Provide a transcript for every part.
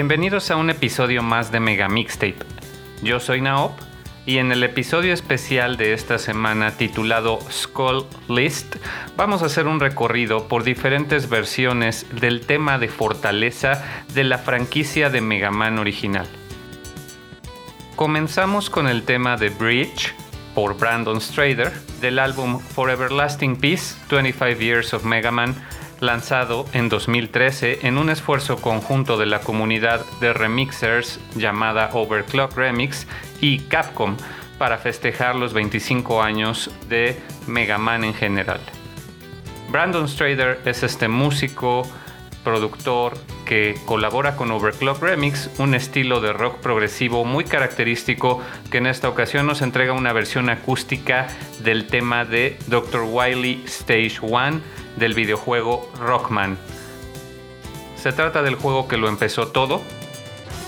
Bienvenidos a un episodio más de Mega Mixtape. Yo soy Naop y en el episodio especial de esta semana titulado Skull List vamos a hacer un recorrido por diferentes versiones del tema de fortaleza de la franquicia de Mega Man original. Comenzamos con el tema de Bridge por Brandon Strader del álbum For Everlasting Peace 25 Years of Mega Man lanzado en 2013 en un esfuerzo conjunto de la comunidad de remixers llamada Overclock Remix y Capcom para festejar los 25 años de Mega Man en general. Brandon Strader es este músico, productor que colabora con Overclock Remix, un estilo de rock progresivo muy característico que en esta ocasión nos entrega una versión acústica del tema de Dr. Wily Stage 1 del videojuego Rockman. Se trata del juego que lo empezó todo,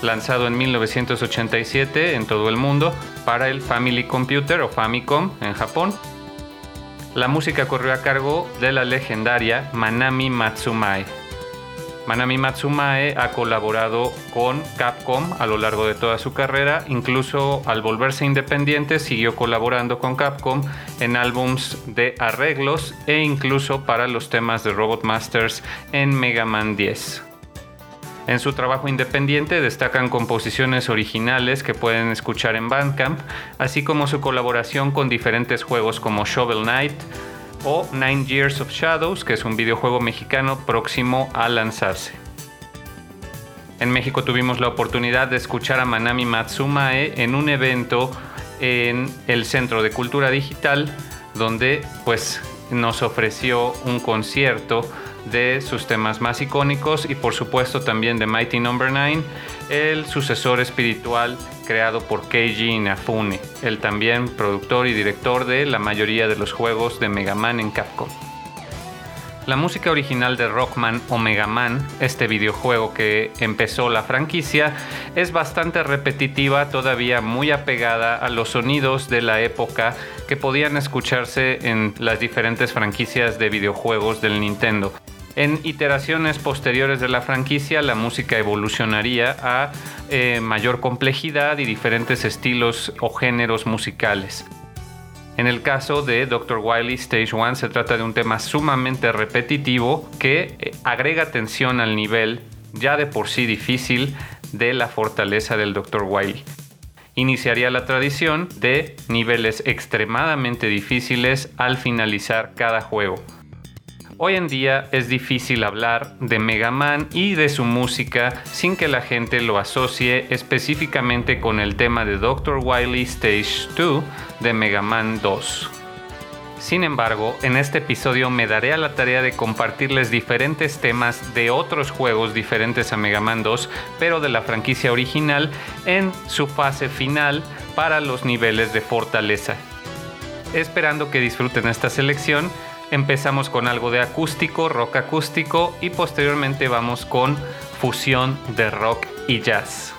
lanzado en 1987 en todo el mundo para el Family Computer o Famicom en Japón. La música corrió a cargo de la legendaria Manami Matsumae. Manami Matsumae ha colaborado con Capcom a lo largo de toda su carrera, incluso al volverse independiente siguió colaborando con Capcom en álbums de arreglos e incluso para los temas de Robot Masters en Mega Man 10. En su trabajo independiente destacan composiciones originales que pueden escuchar en Bandcamp, así como su colaboración con diferentes juegos como Shovel Knight, o Nine Years of Shadows, que es un videojuego mexicano próximo a lanzarse. En México tuvimos la oportunidad de escuchar a Manami Matsumae en un evento en el Centro de Cultura Digital, donde pues nos ofreció un concierto de sus temas más icónicos y por supuesto también de Mighty Number no. 9, el sucesor espiritual creado por Keiji Inafune, el también productor y director de la mayoría de los juegos de Mega Man en Capcom. La música original de Rockman o Mega Man, este videojuego que empezó la franquicia, es bastante repetitiva, todavía muy apegada a los sonidos de la época que podían escucharse en las diferentes franquicias de videojuegos del Nintendo. En iteraciones posteriores de la franquicia, la música evolucionaría a eh, mayor complejidad y diferentes estilos o géneros musicales. En el caso de Dr. Wily Stage 1 se trata de un tema sumamente repetitivo que eh, agrega tensión al nivel ya de por sí difícil de la fortaleza del Dr. Wily. Iniciaría la tradición de niveles extremadamente difíciles al finalizar cada juego. Hoy en día es difícil hablar de Mega Man y de su música sin que la gente lo asocie específicamente con el tema de Dr. Wily Stage 2 de Mega Man 2. Sin embargo, en este episodio me daré a la tarea de compartirles diferentes temas de otros juegos diferentes a Mega Man 2, pero de la franquicia original en su fase final para los niveles de fortaleza. Esperando que disfruten esta selección Empezamos con algo de acústico, rock acústico y posteriormente vamos con fusión de rock y jazz.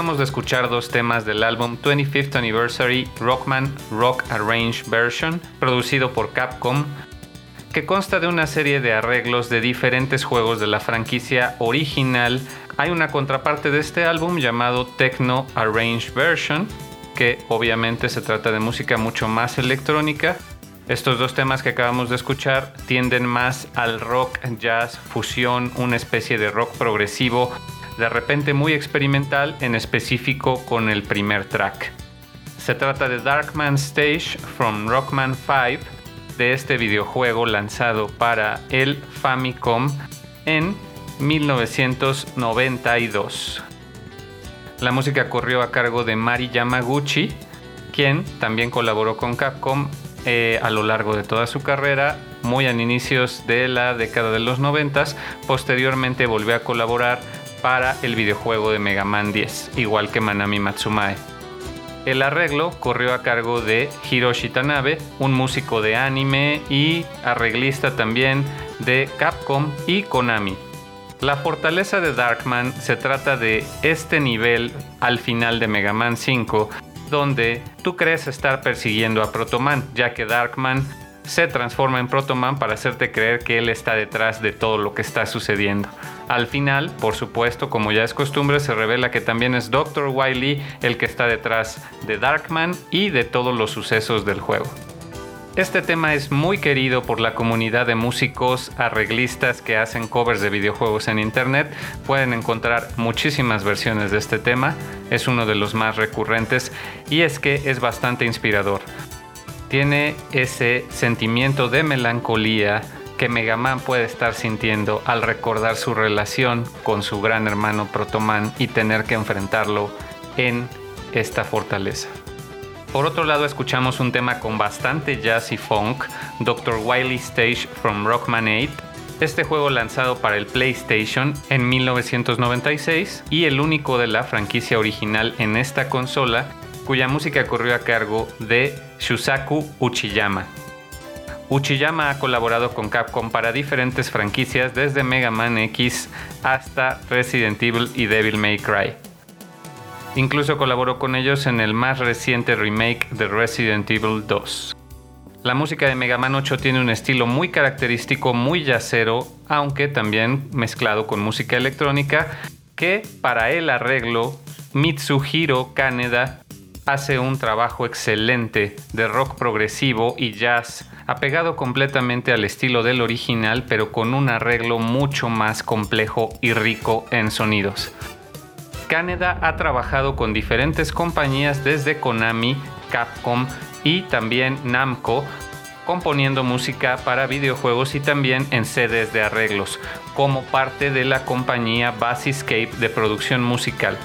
Acabamos de escuchar dos temas del álbum 25th Anniversary Rockman Rock Arrange Version, producido por Capcom, que consta de una serie de arreglos de diferentes juegos de la franquicia original. Hay una contraparte de este álbum llamado Techno Arrange Version, que obviamente se trata de música mucho más electrónica. Estos dos temas que acabamos de escuchar tienden más al rock, jazz, fusión, una especie de rock progresivo de repente muy experimental, en específico con el primer track. Se trata de Darkman Stage from Rockman 5, de este videojuego lanzado para el Famicom en 1992. La música corrió a cargo de Mari Yamaguchi, quien también colaboró con Capcom eh, a lo largo de toda su carrera, muy a inicios de la década de los 90. Posteriormente volvió a colaborar para el videojuego de Mega Man 10, igual que Manami Matsumae. El arreglo corrió a cargo de Hiroshi Tanabe, un músico de anime y arreglista también de Capcom y Konami. La fortaleza de Darkman se trata de este nivel al final de Mega Man 5, donde tú crees estar persiguiendo a Protoman, ya que Darkman se transforma en Protoman para hacerte creer que él está detrás de todo lo que está sucediendo. Al final, por supuesto, como ya es costumbre, se revela que también es Dr. Wily el que está detrás de Darkman y de todos los sucesos del juego. Este tema es muy querido por la comunidad de músicos arreglistas que hacen covers de videojuegos en internet. Pueden encontrar muchísimas versiones de este tema, es uno de los más recurrentes y es que es bastante inspirador tiene ese sentimiento de melancolía que Mega Man puede estar sintiendo al recordar su relación con su gran hermano Protoman y tener que enfrentarlo en esta fortaleza. Por otro lado, escuchamos un tema con bastante jazz y funk, Dr. Wily Stage from Rockman 8, este juego lanzado para el PlayStation en 1996 y el único de la franquicia original en esta consola cuya música corrió a cargo de Shusaku Uchiyama. Uchiyama ha colaborado con Capcom para diferentes franquicias desde Mega Man X hasta Resident Evil y Devil May Cry. Incluso colaboró con ellos en el más reciente remake de Resident Evil 2. La música de Mega Man 8 tiene un estilo muy característico, muy yacero, aunque también mezclado con música electrónica, que para el arreglo Mitsuhiro Kaneda hace un trabajo excelente de rock progresivo y jazz, apegado completamente al estilo del original, pero con un arreglo mucho más complejo y rico en sonidos. Canada ha trabajado con diferentes compañías desde Konami, Capcom y también Namco, componiendo música para videojuegos y también en sedes de arreglos, como parte de la compañía Basiscape de producción musical.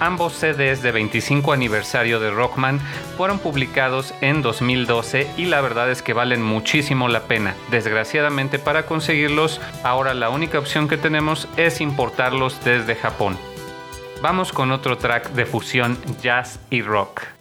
Ambos CDs de 25 aniversario de Rockman fueron publicados en 2012 y la verdad es que valen muchísimo la pena. Desgraciadamente para conseguirlos, ahora la única opción que tenemos es importarlos desde Japón. Vamos con otro track de fusión jazz y rock.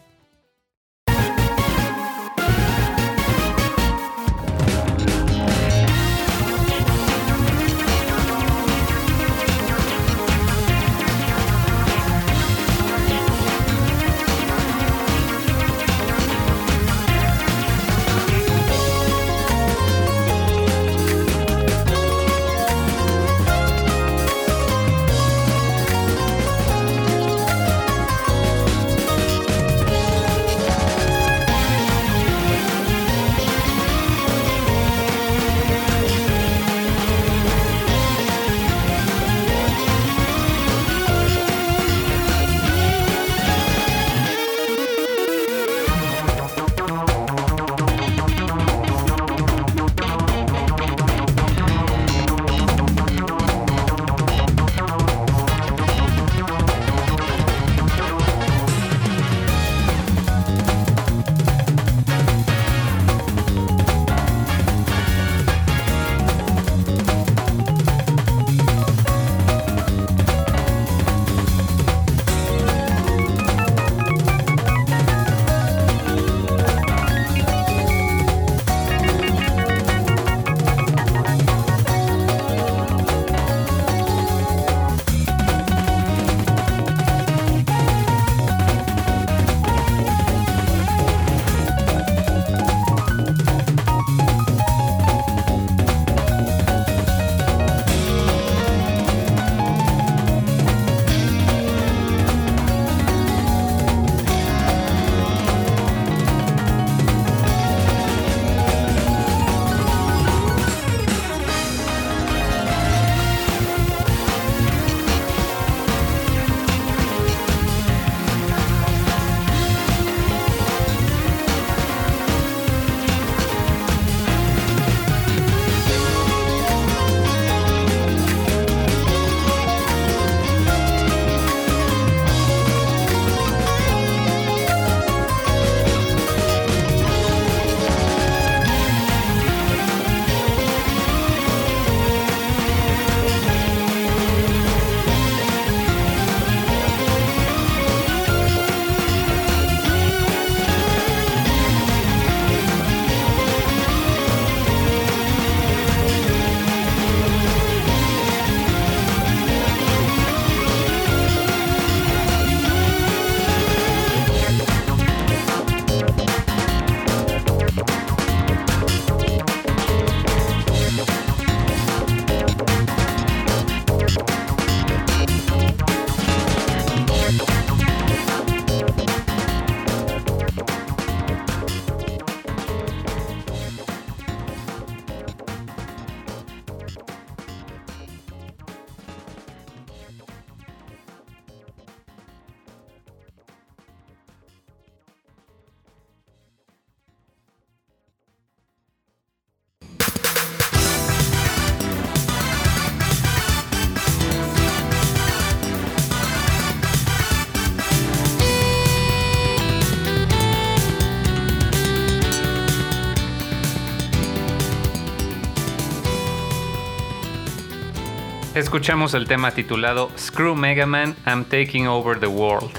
Escuchamos el tema titulado Screw Mega Man, I'm Taking Over the World,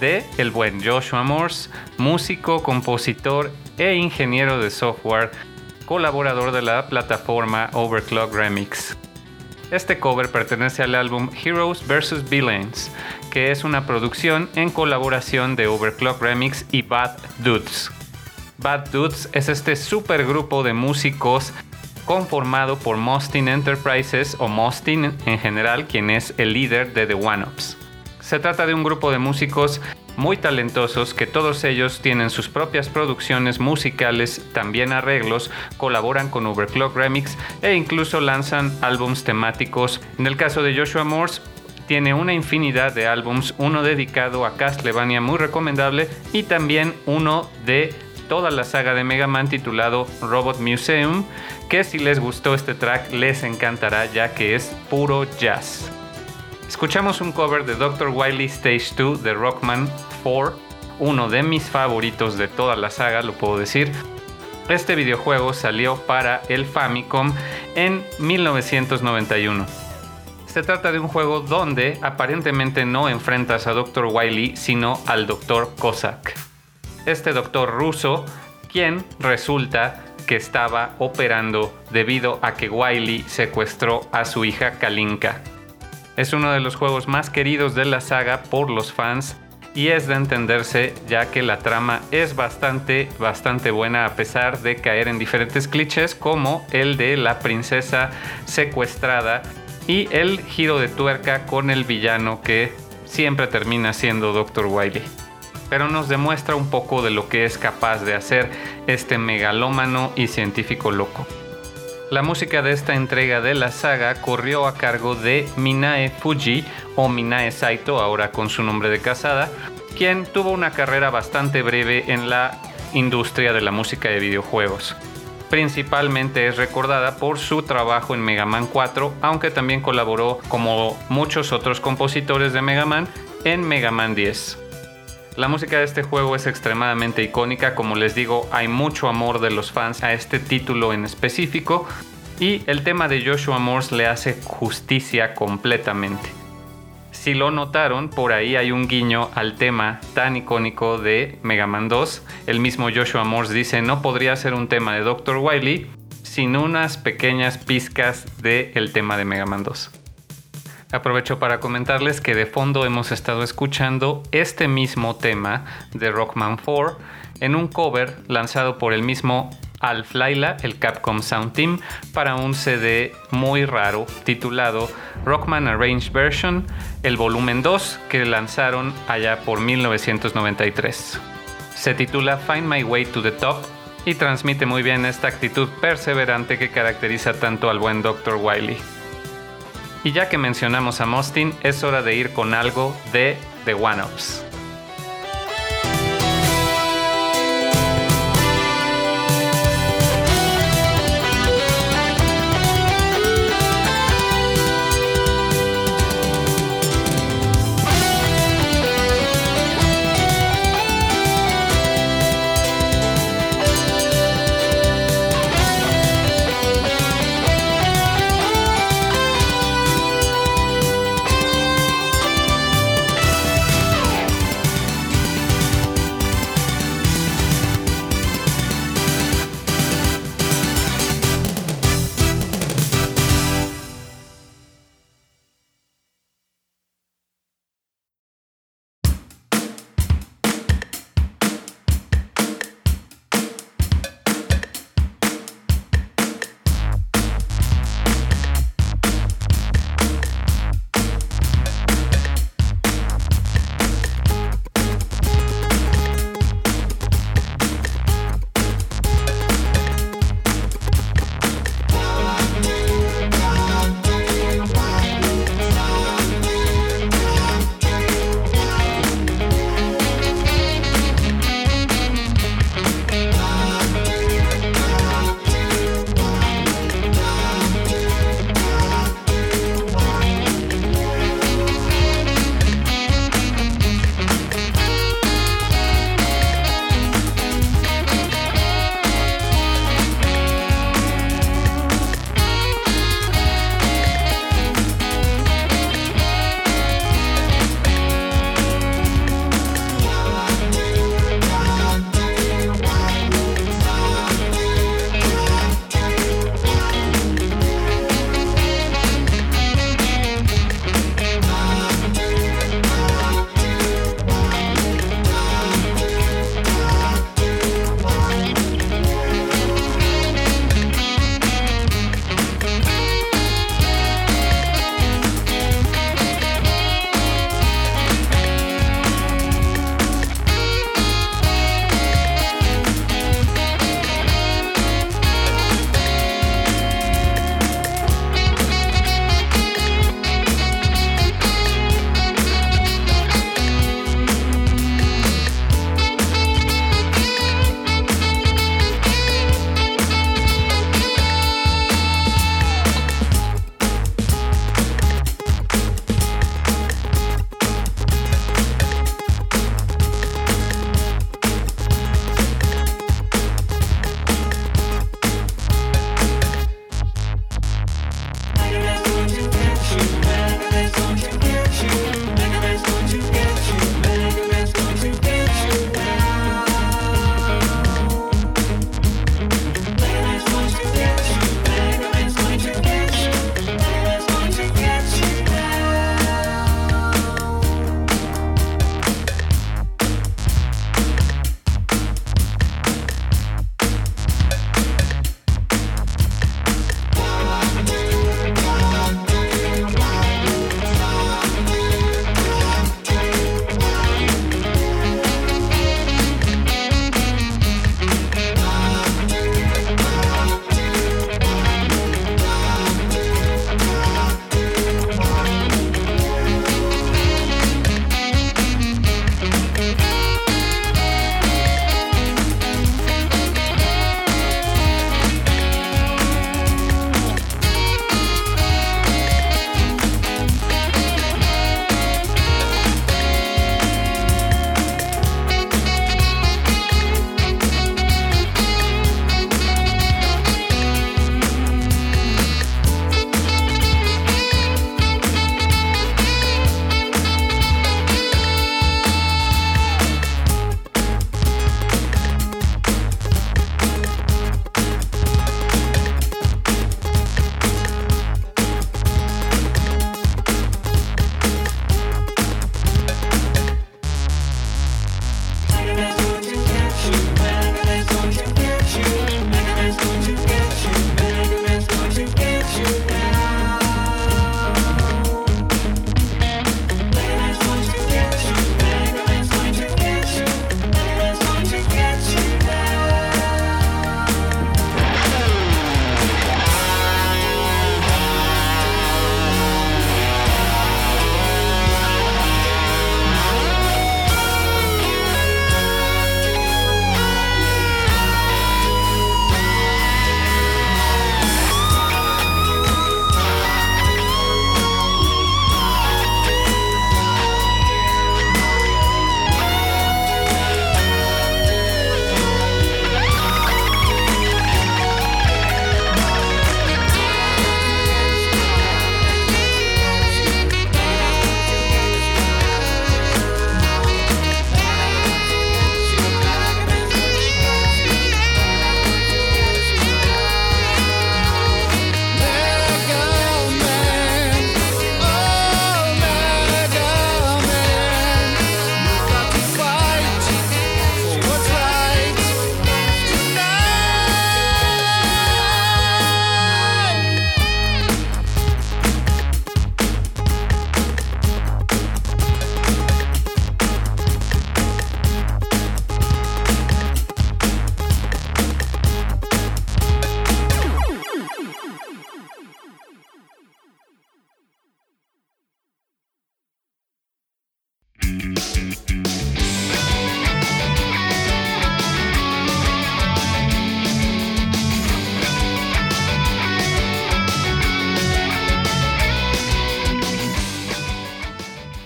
de el buen Joshua Morse, músico, compositor e ingeniero de software, colaborador de la plataforma Overclock Remix. Este cover pertenece al álbum Heroes vs. Villains, que es una producción en colaboración de Overclock Remix y Bad Dudes. Bad Dudes es este supergrupo de músicos conformado por Mostin Enterprises o Mostin en general, quien es el líder de The One Ups. Se trata de un grupo de músicos muy talentosos que todos ellos tienen sus propias producciones musicales, también arreglos, colaboran con Overclock Remix e incluso lanzan álbums temáticos. En el caso de Joshua Morse, tiene una infinidad de álbums, uno dedicado a Castlevania muy recomendable y también uno de toda la saga de Mega Man titulado Robot Museum, que si les gustó este track les encantará ya que es puro jazz. Escuchamos un cover de Dr. Wily Stage 2 de Rockman 4, uno de mis favoritos de toda la saga, lo puedo decir. Este videojuego salió para el Famicom en 1991. Se trata de un juego donde aparentemente no enfrentas a Dr. Wily, sino al Dr. Cossack este doctor ruso, quien resulta que estaba operando debido a que Wiley secuestró a su hija Kalinka. Es uno de los juegos más queridos de la saga por los fans y es de entenderse ya que la trama es bastante, bastante buena a pesar de caer en diferentes clichés como el de la princesa secuestrada y el giro de tuerca con el villano que siempre termina siendo Dr. Wiley pero nos demuestra un poco de lo que es capaz de hacer este megalómano y científico loco. La música de esta entrega de la saga corrió a cargo de Minae Fuji o Minae Saito, ahora con su nombre de casada, quien tuvo una carrera bastante breve en la industria de la música de videojuegos. Principalmente es recordada por su trabajo en Mega Man 4, aunque también colaboró como muchos otros compositores de Mega Man en Mega Man 10. La música de este juego es extremadamente icónica, como les digo, hay mucho amor de los fans a este título en específico y el tema de Joshua Morse le hace justicia completamente. Si lo notaron, por ahí hay un guiño al tema tan icónico de Mega Man 2. El mismo Joshua Morse dice, no podría ser un tema de Dr. Wily sin unas pequeñas pizcas del tema de Mega Man 2. Aprovecho para comentarles que de fondo hemos estado escuchando este mismo tema de Rockman 4 en un cover lanzado por el mismo Alf Laila, el Capcom Sound Team, para un CD muy raro titulado Rockman Arranged Version, el volumen 2 que lanzaron allá por 1993. Se titula Find My Way to the Top y transmite muy bien esta actitud perseverante que caracteriza tanto al buen Dr. Wiley. Y ya que mencionamos a Mostin, es hora de ir con algo de The One-Ups.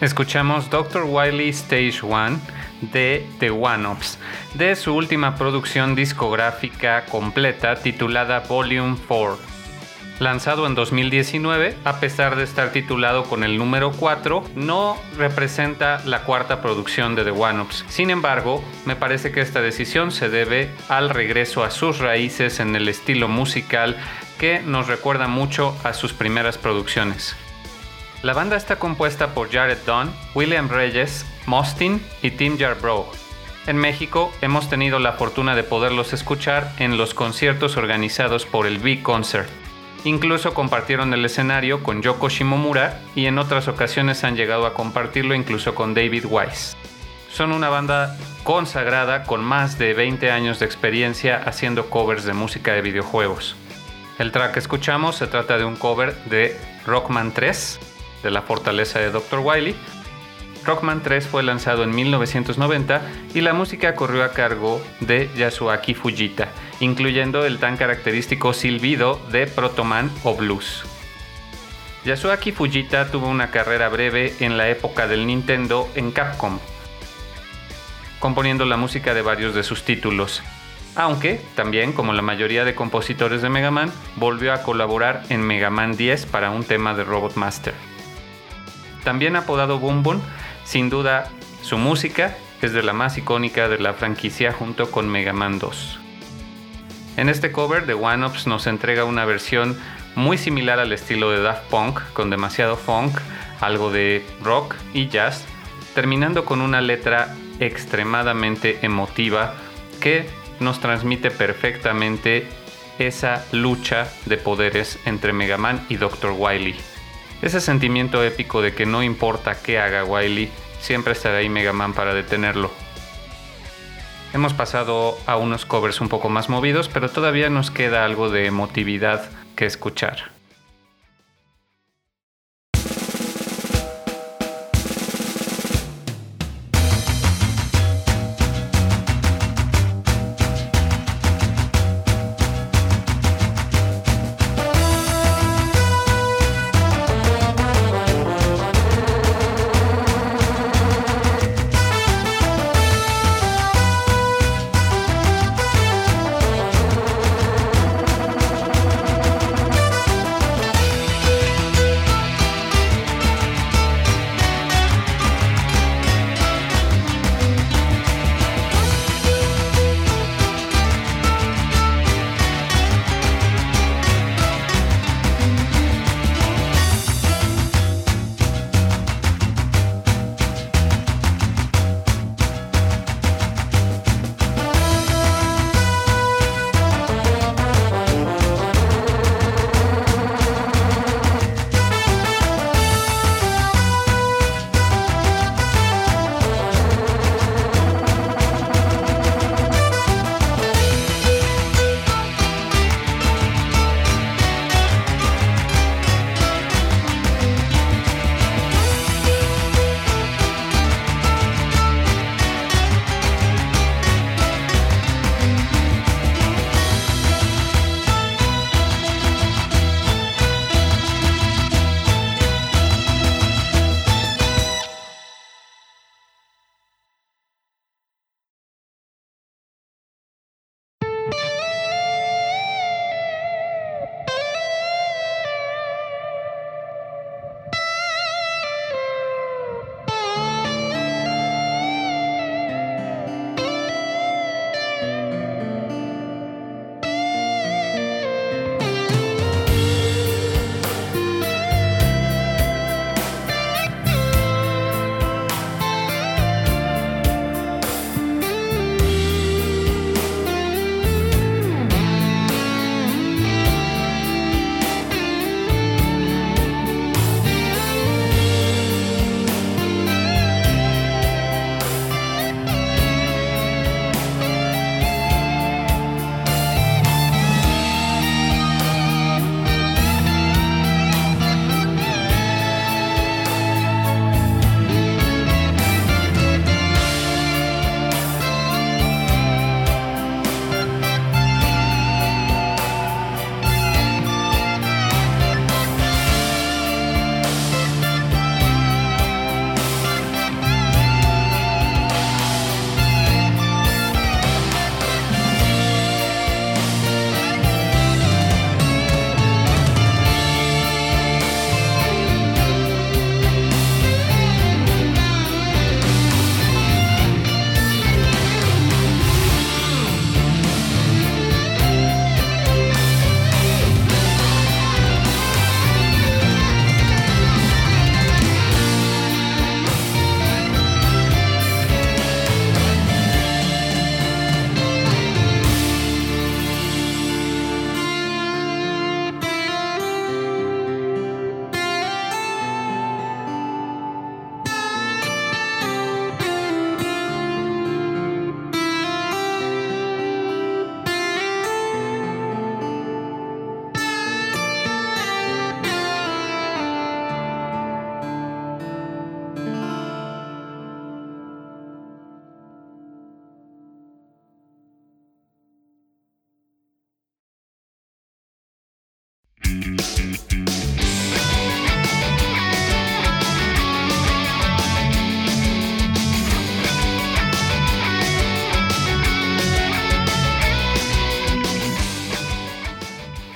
Escuchamos Dr. Wiley Stage 1 de The One-Ups, de su última producción discográfica completa titulada Volume 4. Lanzado en 2019, a pesar de estar titulado con el número 4, no representa la cuarta producción de The One-Ups. Sin embargo, me parece que esta decisión se debe al regreso a sus raíces en el estilo musical que nos recuerda mucho a sus primeras producciones. La banda está compuesta por Jared Dunn, William Reyes, Mostin y Tim Jarbrough. En México hemos tenido la fortuna de poderlos escuchar en los conciertos organizados por el Big Concert. Incluso compartieron el escenario con Yoko Shimomura y en otras ocasiones han llegado a compartirlo incluso con David Weiss. Son una banda consagrada con más de 20 años de experiencia haciendo covers de música de videojuegos. El track que escuchamos se trata de un cover de Rockman 3 de la fortaleza de Dr. Wily. Rockman 3 fue lanzado en 1990 y la música corrió a cargo de Yasuaki Fujita, incluyendo el tan característico silbido de Protoman o Blues. Yasuaki Fujita tuvo una carrera breve en la época del Nintendo en Capcom, componiendo la música de varios de sus títulos, aunque también, como la mayoría de compositores de Mega Man, volvió a colaborar en Mega Man 10 para un tema de Robot Master. También apodado Boom Boom, sin duda su música es de la más icónica de la franquicia junto con Mega Man 2. En este cover, The One Ups nos entrega una versión muy similar al estilo de Daft Punk, con demasiado funk, algo de rock y jazz, terminando con una letra extremadamente emotiva que nos transmite perfectamente esa lucha de poderes entre Mega Man y Dr. Wily. Ese sentimiento épico de que no importa qué haga Wily, siempre estará ahí Mega Man para detenerlo. Hemos pasado a unos covers un poco más movidos, pero todavía nos queda algo de emotividad que escuchar.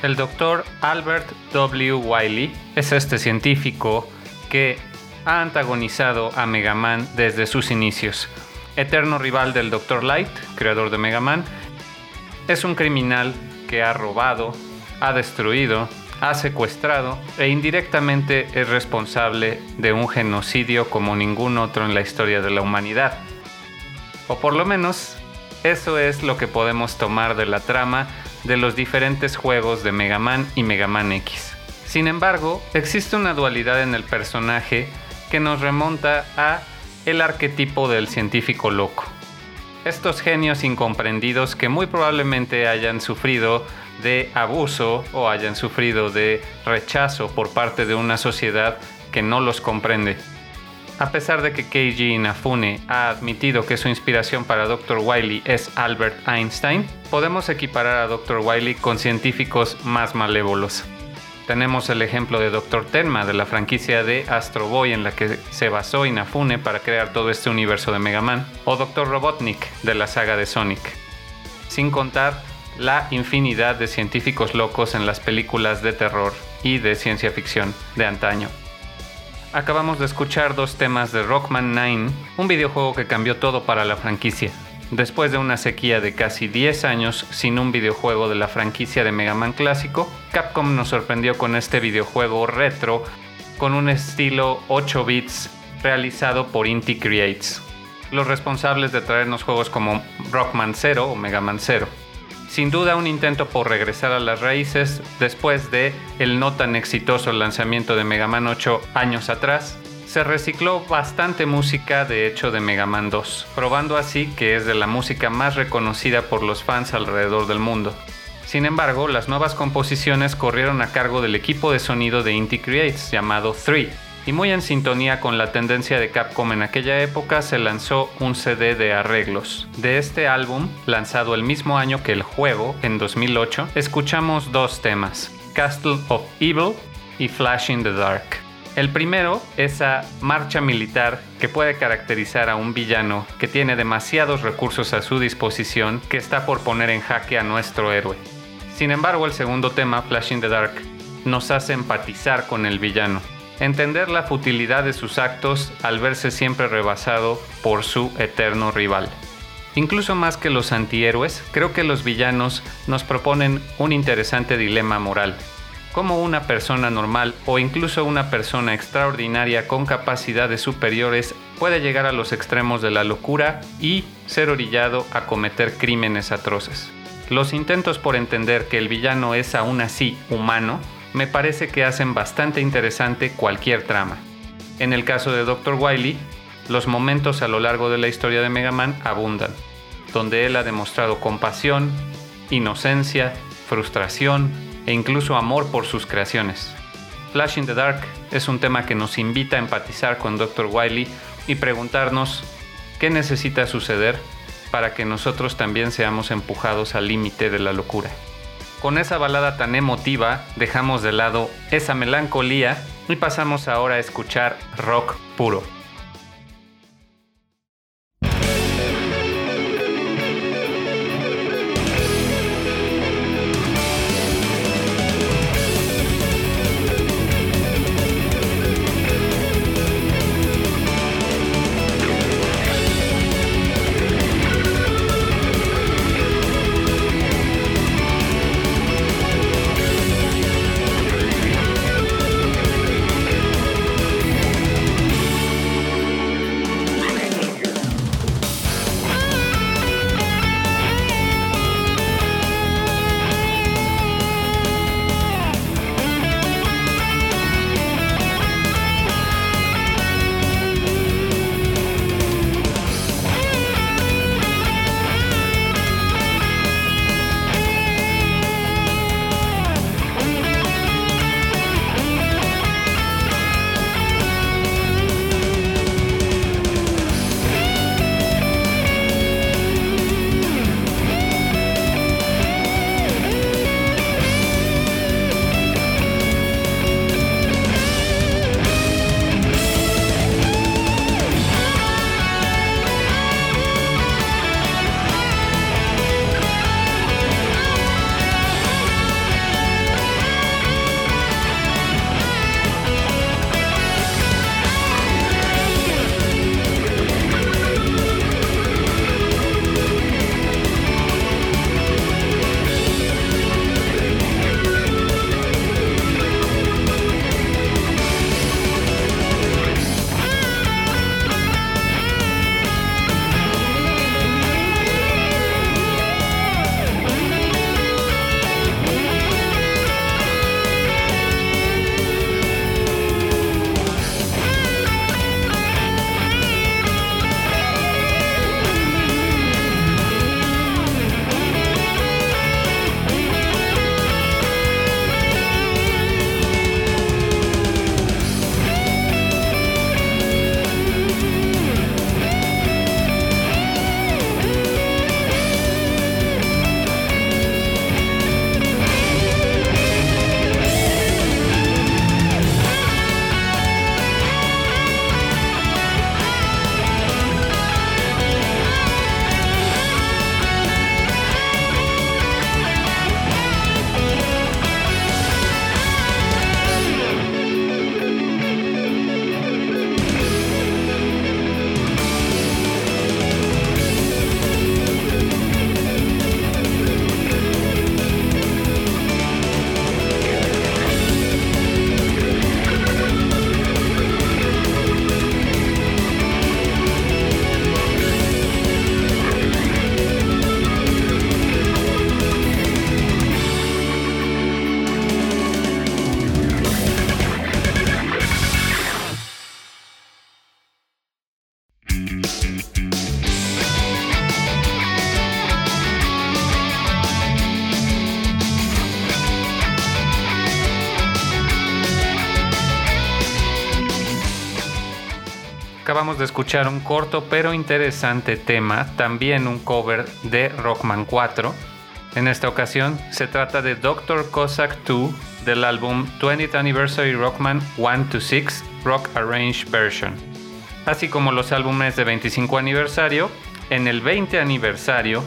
El doctor Albert W. Wiley es este científico que ha antagonizado a Mega Man desde sus inicios. Eterno rival del Dr. Light, creador de Mega Man, es un criminal que ha robado, ha destruido, ha secuestrado e indirectamente es responsable de un genocidio como ningún otro en la historia de la humanidad. O por lo menos, eso es lo que podemos tomar de la trama de los diferentes juegos de Mega Man y Mega Man X. Sin embargo, existe una dualidad en el personaje que nos remonta a el arquetipo del científico loco. Estos genios incomprendidos que muy probablemente hayan sufrido de abuso o hayan sufrido de rechazo por parte de una sociedad que no los comprende. A pesar de que Keiji Inafune ha admitido que su inspiración para Dr. Wily es Albert Einstein, podemos equiparar a Dr. Wily con científicos más malévolos. Tenemos el ejemplo de Dr. Tenma de la franquicia de Astro Boy en la que se basó Inafune para crear todo este universo de Mega Man, o Dr. Robotnik de la saga de Sonic. Sin contar la infinidad de científicos locos en las películas de terror y de ciencia ficción de antaño. Acabamos de escuchar dos temas de Rockman 9, un videojuego que cambió todo para la franquicia. Después de una sequía de casi 10 años sin un videojuego de la franquicia de Mega Man clásico, Capcom nos sorprendió con este videojuego retro con un estilo 8 bits realizado por Inti Creates, los responsables de traernos juegos como Rockman 0 o Mega Man 0. Sin duda un intento por regresar a las raíces después de el no tan exitoso lanzamiento de Mega Man 8 años atrás. Se recicló bastante música de hecho de Mega Man 2, probando así que es de la música más reconocida por los fans alrededor del mundo. Sin embargo, las nuevas composiciones corrieron a cargo del equipo de sonido de Inti Creates llamado 3, y muy en sintonía con la tendencia de Capcom en aquella época se lanzó un CD de arreglos. De este álbum, lanzado el mismo año que el juego, en 2008, escuchamos dos temas, Castle of Evil y Flash in the Dark. El primero, esa marcha militar que puede caracterizar a un villano que tiene demasiados recursos a su disposición que está por poner en jaque a nuestro héroe. Sin embargo, el segundo tema, Flash in the Dark, nos hace empatizar con el villano entender la futilidad de sus actos al verse siempre rebasado por su eterno rival. Incluso más que los antihéroes, creo que los villanos nos proponen un interesante dilema moral. Cómo una persona normal o incluso una persona extraordinaria con capacidades superiores puede llegar a los extremos de la locura y ser orillado a cometer crímenes atroces. Los intentos por entender que el villano es aún así humano me parece que hacen bastante interesante cualquier trama. En el caso de Dr. Wily, los momentos a lo largo de la historia de Mega Man abundan, donde él ha demostrado compasión, inocencia, frustración e incluso amor por sus creaciones. Flash in the Dark es un tema que nos invita a empatizar con Dr. Wily y preguntarnos qué necesita suceder para que nosotros también seamos empujados al límite de la locura. Con esa balada tan emotiva dejamos de lado esa melancolía y pasamos ahora a escuchar rock puro. De escuchar un corto pero interesante tema, también un cover de Rockman 4. En esta ocasión se trata de Dr. Cossack 2 del álbum 20th Anniversary Rockman 1 to 6 Rock Arrange Version. Así como los álbumes de 25 aniversario, en el 20 aniversario,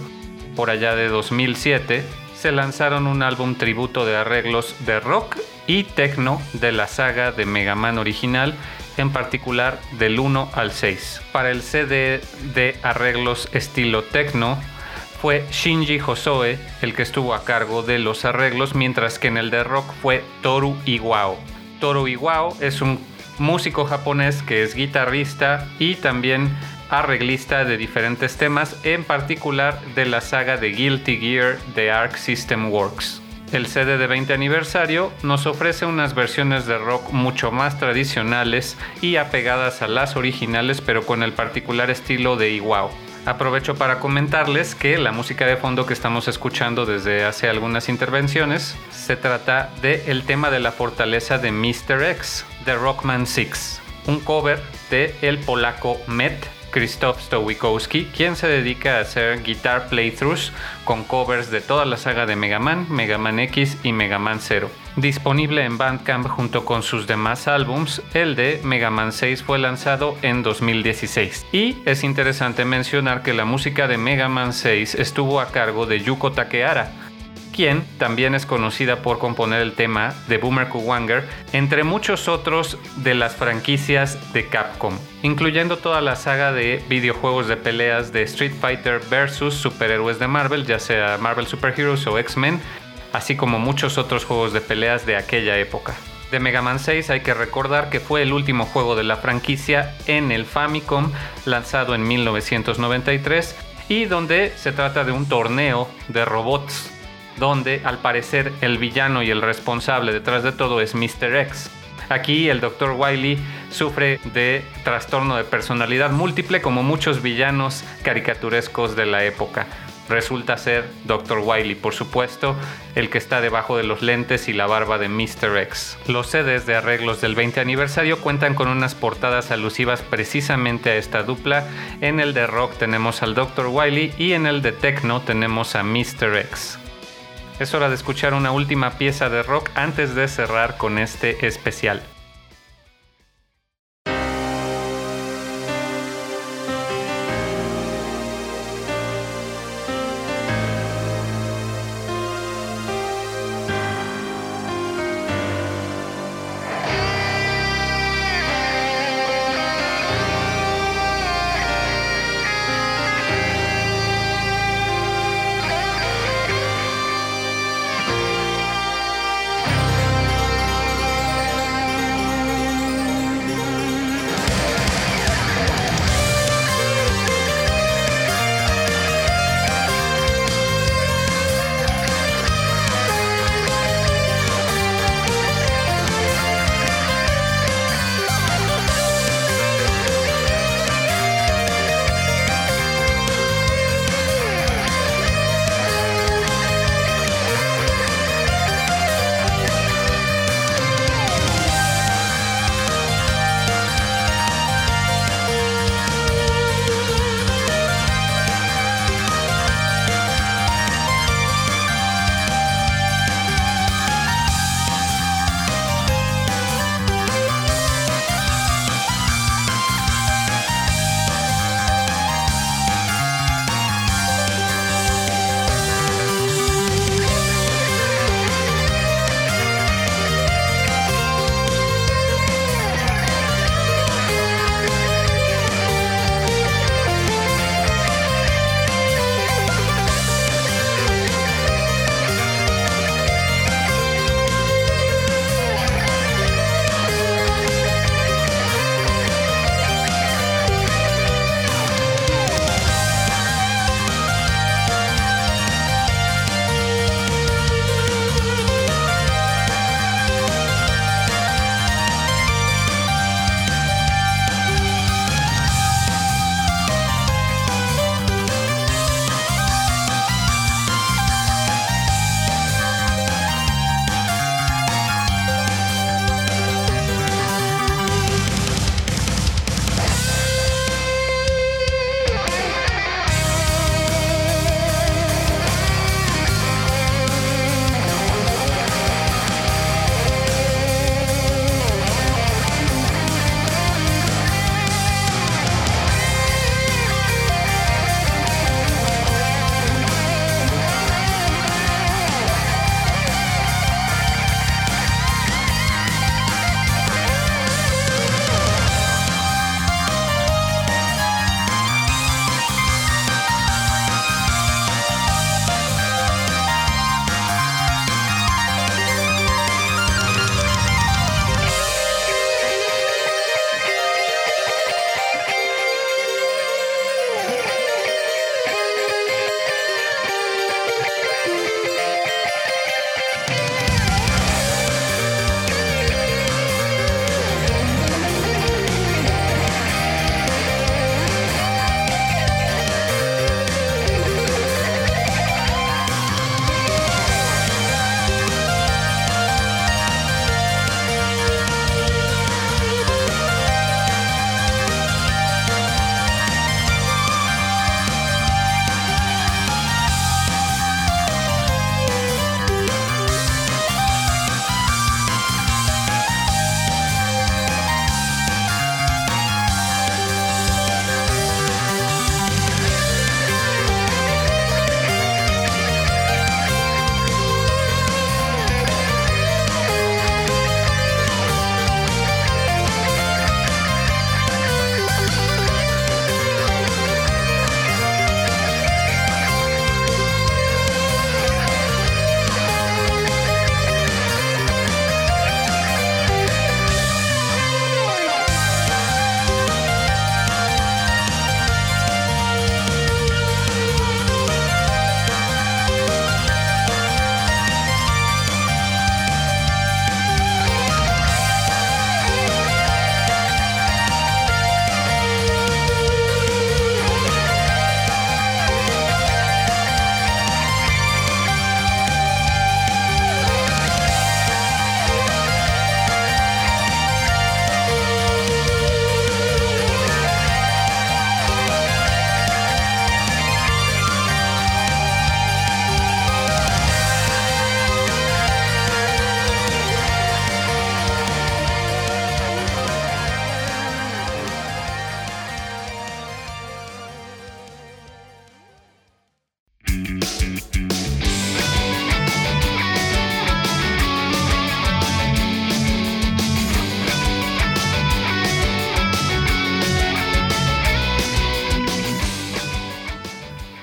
por allá de 2007, se lanzaron un álbum tributo de arreglos de rock y techno de la saga de Mega Man original, en particular del 1 al 6. Para el CD de arreglos estilo techno fue Shinji Hosoe el que estuvo a cargo de los arreglos, mientras que en el de rock fue Toru Iwao. Toru Iwao es un músico japonés que es guitarrista y también arreglista de diferentes temas, en particular de la saga de Guilty Gear de Arc System Works. El CD de 20 aniversario nos ofrece unas versiones de rock mucho más tradicionales y apegadas a las originales, pero con el particular estilo de Iwao. Aprovecho para comentarles que la música de fondo que estamos escuchando desde hace algunas intervenciones se trata de el tema de la fortaleza de Mr. X, de Rockman 6, un cover de el polaco Met Krzysztof Stowikowski, quien se dedica a hacer guitar playthroughs con covers de toda la saga de Mega Man, Mega Man X y Mega Man 0. Disponible en Bandcamp junto con sus demás álbums, el de Mega Man 6 fue lanzado en 2016. Y es interesante mencionar que la música de Mega Man 6 estuvo a cargo de Yuko Takehara, quien también es conocida por componer el tema de Boomer Kuwanger, entre muchos otros de las franquicias de Capcom, incluyendo toda la saga de videojuegos de peleas de Street Fighter vs. superhéroes de Marvel, ya sea Marvel Super Heroes o X-Men, así como muchos otros juegos de peleas de aquella época. De Mega Man 6 hay que recordar que fue el último juego de la franquicia en el Famicom, lanzado en 1993, y donde se trata de un torneo de robots donde al parecer el villano y el responsable detrás de todo es Mr. X. Aquí el Dr. Wily sufre de trastorno de personalidad múltiple como muchos villanos caricaturescos de la época. Resulta ser Dr. Wily, por supuesto, el que está debajo de los lentes y la barba de Mr. X. Los CDs de arreglos del 20 aniversario cuentan con unas portadas alusivas precisamente a esta dupla. En el de rock tenemos al Dr. Wily y en el de techno tenemos a Mr. X. Es hora de escuchar una última pieza de rock antes de cerrar con este especial.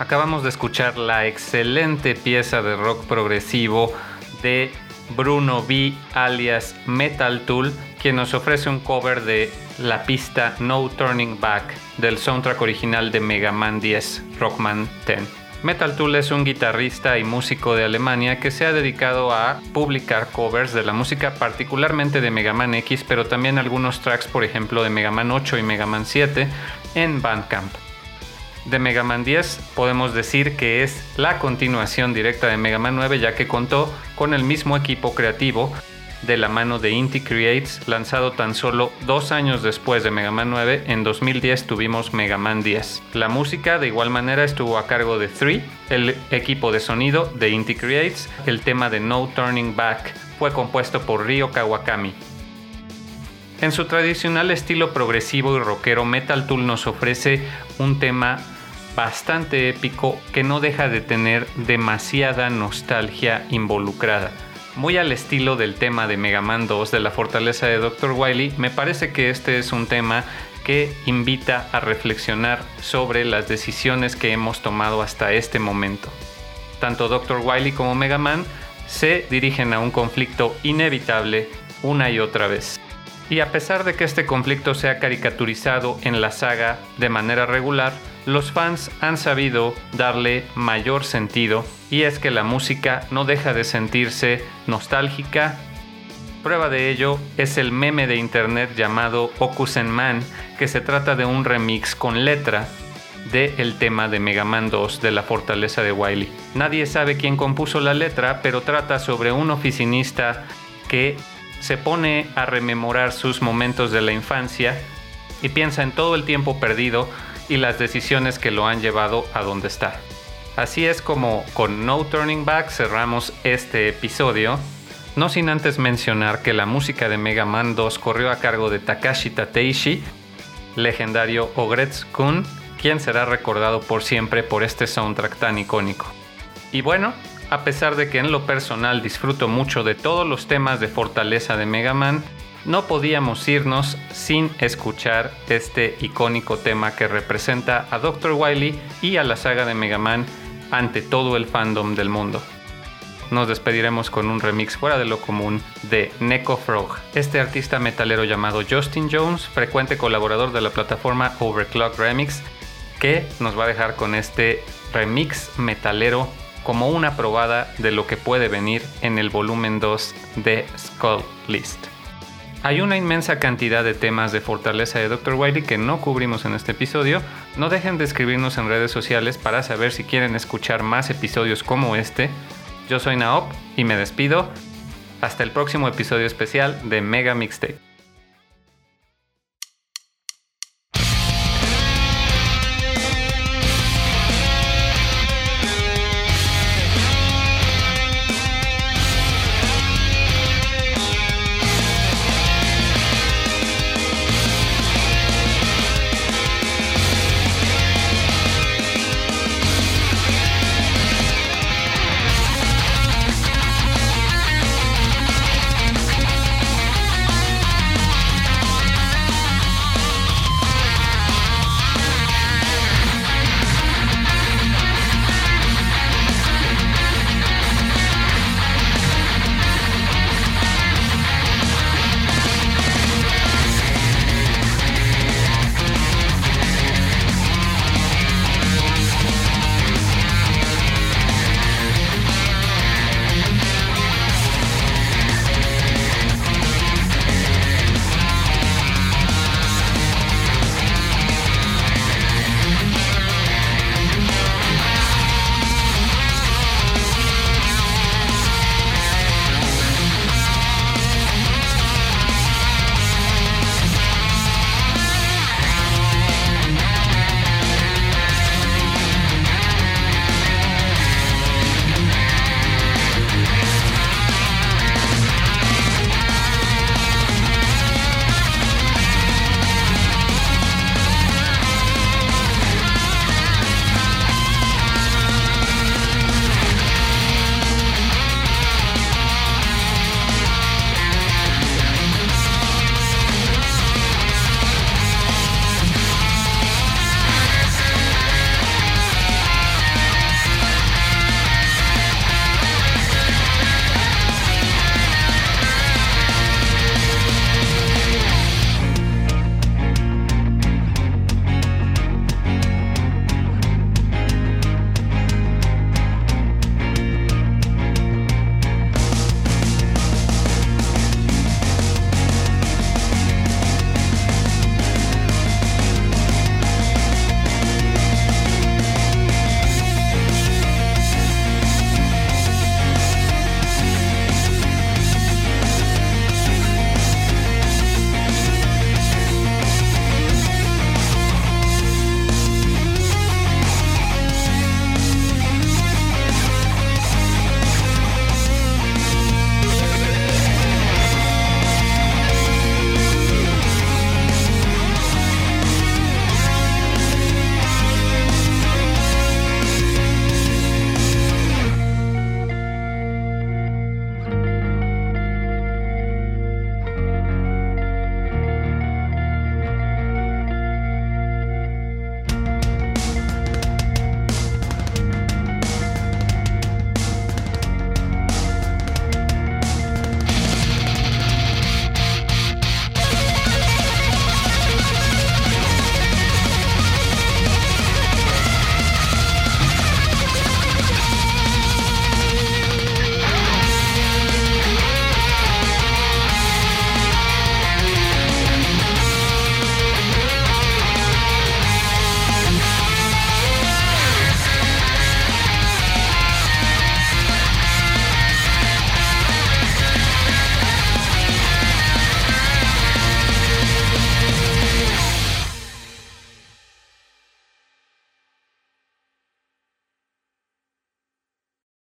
Acabamos de escuchar la excelente pieza de rock progresivo de Bruno B alias Metal Tool, quien nos ofrece un cover de la pista No Turning Back del soundtrack original de Mega Man 10, Rockman 10. Metal Tool es un guitarrista y músico de Alemania que se ha dedicado a publicar covers de la música particularmente de Mega Man X, pero también algunos tracks, por ejemplo, de Mega Man 8 y Mega Man 7 en Bandcamp de Mega Man 10 podemos decir que es la continuación directa de Mega Man 9 ya que contó con el mismo equipo creativo de la mano de Inti Creates, lanzado tan solo dos años después de Mega Man 9, en 2010 tuvimos Mega Man 10. La música de igual manera estuvo a cargo de 3, el equipo de sonido de Inti Creates, el tema de No Turning Back fue compuesto por Ryo Kawakami. En su tradicional estilo progresivo y rockero, Metal Tool nos ofrece un tema bastante épico que no deja de tener demasiada nostalgia involucrada. Muy al estilo del tema de Mega Man 2 de la fortaleza de Dr. Wily, me parece que este es un tema que invita a reflexionar sobre las decisiones que hemos tomado hasta este momento. Tanto Dr. Wily como Mega Man se dirigen a un conflicto inevitable una y otra vez. Y a pesar de que este conflicto sea caricaturizado en la saga de manera regular, los fans han sabido darle mayor sentido y es que la música no deja de sentirse nostálgica. Prueba de ello es el meme de internet llamado Okusen Man, que se trata de un remix con letra de el tema de Mega Man 2 de la fortaleza de Wily. Nadie sabe quién compuso la letra, pero trata sobre un oficinista que se pone a rememorar sus momentos de la infancia y piensa en todo el tiempo perdido y las decisiones que lo han llevado a donde está. Así es como con No Turning Back cerramos este episodio, no sin antes mencionar que la música de Mega Man 2 corrió a cargo de Takashi Tateishi, legendario Ogretz Kun, quien será recordado por siempre por este soundtrack tan icónico. Y bueno, a pesar de que en lo personal disfruto mucho de todos los temas de fortaleza de Mega Man, no podíamos irnos sin escuchar este icónico tema que representa a Dr. Wily y a la saga de Mega Man ante todo el fandom del mundo. Nos despediremos con un remix fuera de lo común de Neko Frog, este artista metalero llamado Justin Jones, frecuente colaborador de la plataforma Overclock Remix, que nos va a dejar con este remix metalero como una probada de lo que puede venir en el volumen 2 de Skull List. Hay una inmensa cantidad de temas de fortaleza de Dr. Wiley que no cubrimos en este episodio. No dejen de escribirnos en redes sociales para saber si quieren escuchar más episodios como este. Yo soy Naop y me despido. Hasta el próximo episodio especial de Mega Mixtape.